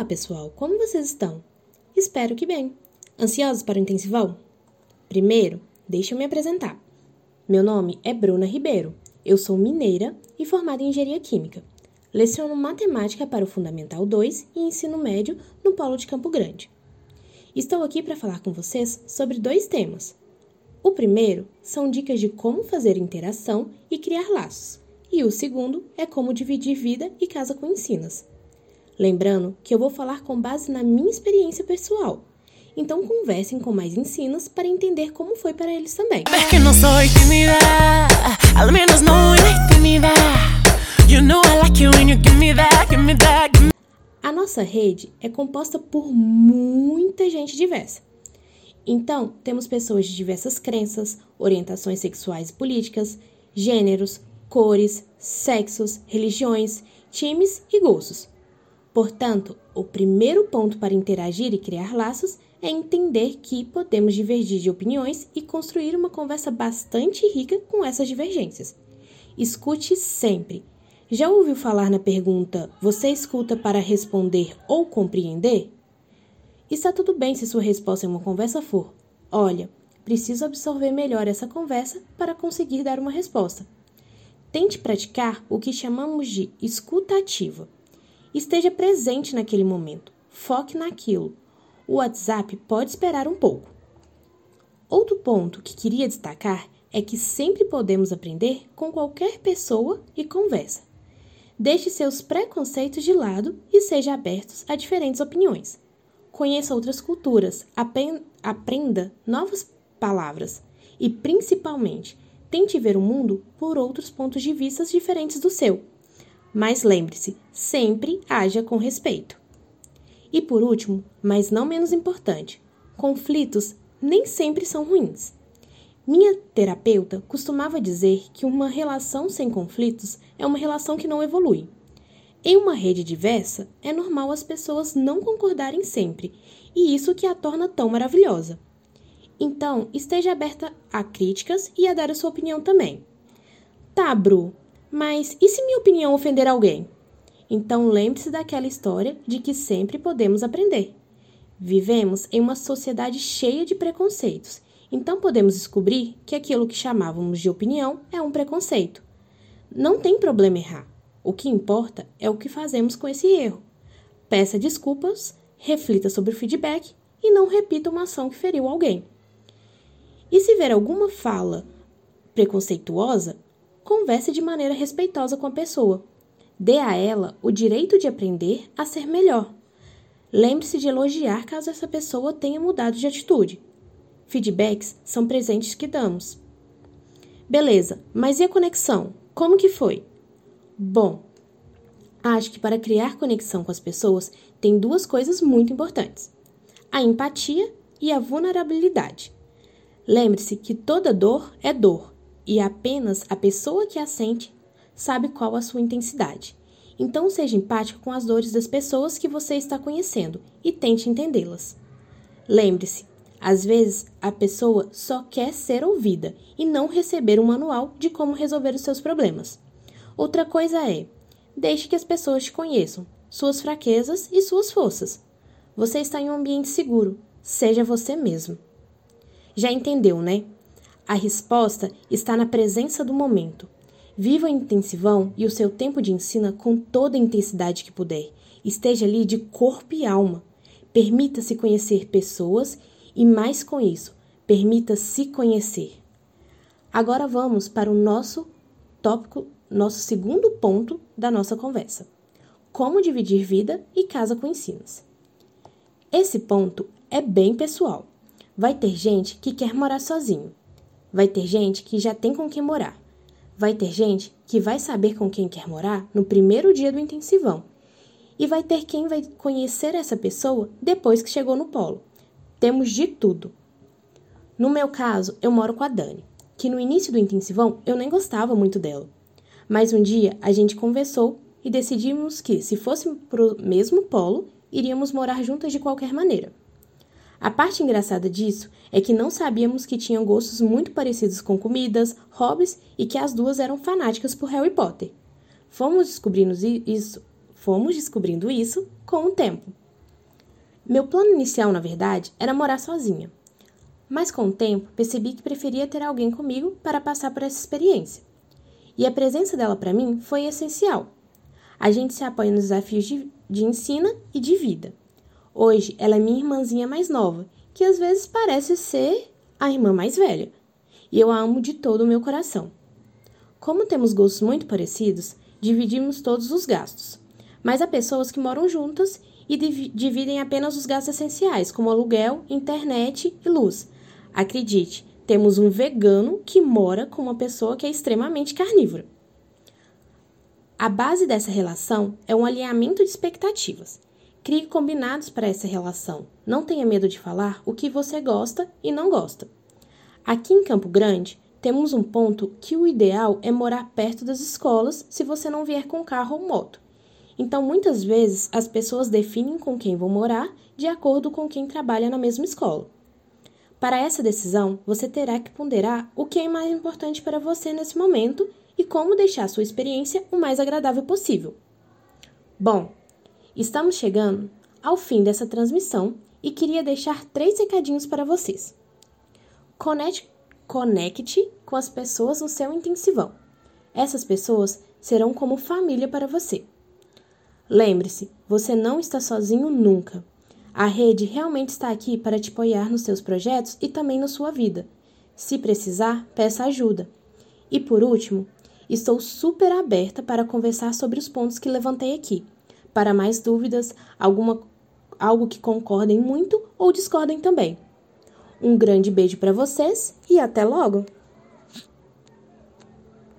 Olá, pessoal, como vocês estão? Espero que bem. Ansiosos para o intensivão? Primeiro, deixa eu me apresentar. Meu nome é Bruna Ribeiro. Eu sou mineira e formada em engenharia química. Leciono matemática para o Fundamental 2 e ensino médio no Polo de Campo Grande. Estou aqui para falar com vocês sobre dois temas. O primeiro são dicas de como fazer interação e criar laços, e o segundo é como dividir vida e casa com ensinas. Lembrando que eu vou falar com base na minha experiência pessoal. Então conversem com mais ensinas para entender como foi para eles também. me... A nossa rede é composta por muita gente diversa. Então, temos pessoas de diversas crenças, orientações sexuais e políticas, gêneros, cores, sexos, religiões, times e gostos. Portanto, o primeiro ponto para interagir e criar laços é entender que podemos divergir de opiniões e construir uma conversa bastante rica com essas divergências. Escute sempre. Já ouviu falar na pergunta: você escuta para responder ou compreender? Está tudo bem se sua resposta em uma conversa for: olha, preciso absorver melhor essa conversa para conseguir dar uma resposta. Tente praticar o que chamamos de escuta ativa Esteja presente naquele momento. Foque naquilo. O WhatsApp pode esperar um pouco. Outro ponto que queria destacar é que sempre podemos aprender com qualquer pessoa e conversa. Deixe seus preconceitos de lado e seja aberto a diferentes opiniões. Conheça outras culturas, aprenda novas palavras e, principalmente, tente ver o mundo por outros pontos de vista diferentes do seu. Mas lembre-se, sempre haja com respeito. E por último, mas não menos importante, conflitos nem sempre são ruins. Minha terapeuta costumava dizer que uma relação sem conflitos é uma relação que não evolui. Em uma rede diversa, é normal as pessoas não concordarem sempre, e isso que a torna tão maravilhosa. Então, esteja aberta a críticas e a dar a sua opinião também. Tá, Bru, mas e se minha opinião ofender alguém? Então lembre-se daquela história de que sempre podemos aprender. Vivemos em uma sociedade cheia de preconceitos, então podemos descobrir que aquilo que chamávamos de opinião é um preconceito. Não tem problema errar. O que importa é o que fazemos com esse erro. Peça desculpas, reflita sobre o feedback e não repita uma ação que feriu alguém. E se ver alguma fala preconceituosa, converse de maneira respeitosa com a pessoa. Dê a ela o direito de aprender a ser melhor. Lembre-se de elogiar caso essa pessoa tenha mudado de atitude. Feedbacks são presentes que damos. Beleza, mas e a conexão? Como que foi? Bom, acho que para criar conexão com as pessoas tem duas coisas muito importantes: a empatia e a vulnerabilidade. Lembre-se que toda dor é dor e apenas a pessoa que a sente sabe qual a sua intensidade. Então, seja empático com as dores das pessoas que você está conhecendo e tente entendê-las. Lembre-se, às vezes a pessoa só quer ser ouvida e não receber um manual de como resolver os seus problemas. Outra coisa é: deixe que as pessoas te conheçam, suas fraquezas e suas forças. Você está em um ambiente seguro, seja você mesmo. Já entendeu, né? A resposta está na presença do momento. Viva o intensivão e o seu tempo de ensino com toda a intensidade que puder. Esteja ali de corpo e alma. Permita-se conhecer pessoas e, mais com isso, permita-se conhecer. Agora vamos para o nosso tópico, nosso segundo ponto da nossa conversa: como dividir vida e casa com ensinos. Esse ponto é bem pessoal. Vai ter gente que quer morar sozinho, Vai ter gente que já tem com quem morar. Vai ter gente que vai saber com quem quer morar no primeiro dia do intensivão. E vai ter quem vai conhecer essa pessoa depois que chegou no polo. Temos de tudo. No meu caso, eu moro com a Dani, que no início do intensivão eu nem gostava muito dela. Mas um dia a gente conversou e decidimos que, se fosse pro mesmo polo, iríamos morar juntas de qualquer maneira. A parte engraçada disso é que não sabíamos que tinham gostos muito parecidos com comidas, hobbies e que as duas eram fanáticas por Harry Potter. Fomos descobrindo isso, fomos descobrindo isso com o tempo. Meu plano inicial, na verdade, era morar sozinha. Mas com o tempo, percebi que preferia ter alguém comigo para passar por essa experiência. E a presença dela para mim foi essencial. A gente se apoia nos desafios de, de ensino e de vida. Hoje, ela é minha irmãzinha mais nova, que às vezes parece ser a irmã mais velha. E eu a amo de todo o meu coração. Como temos gostos muito parecidos, dividimos todos os gastos. Mas há pessoas que moram juntas e dividem apenas os gastos essenciais, como aluguel, internet e luz. Acredite, temos um vegano que mora com uma pessoa que é extremamente carnívora. A base dessa relação é um alinhamento de expectativas. Crie combinados para essa relação. Não tenha medo de falar o que você gosta e não gosta. Aqui em Campo Grande, temos um ponto que o ideal é morar perto das escolas se você não vier com carro ou moto. Então, muitas vezes, as pessoas definem com quem vão morar de acordo com quem trabalha na mesma escola. Para essa decisão, você terá que ponderar o que é mais importante para você nesse momento e como deixar sua experiência o mais agradável possível. Bom, estamos chegando ao fim dessa transmissão e queria deixar três recadinhos para vocês. Conecte Conecte com as pessoas no seu intensivão. Essas pessoas serão como família para você. Lembre-se, você não está sozinho nunca. A rede realmente está aqui para te apoiar nos seus projetos e também na sua vida. Se precisar, peça ajuda. E por último, estou super aberta para conversar sobre os pontos que levantei aqui. Para mais dúvidas, alguma, algo que concordem muito ou discordem também. Um grande beijo para vocês e até logo!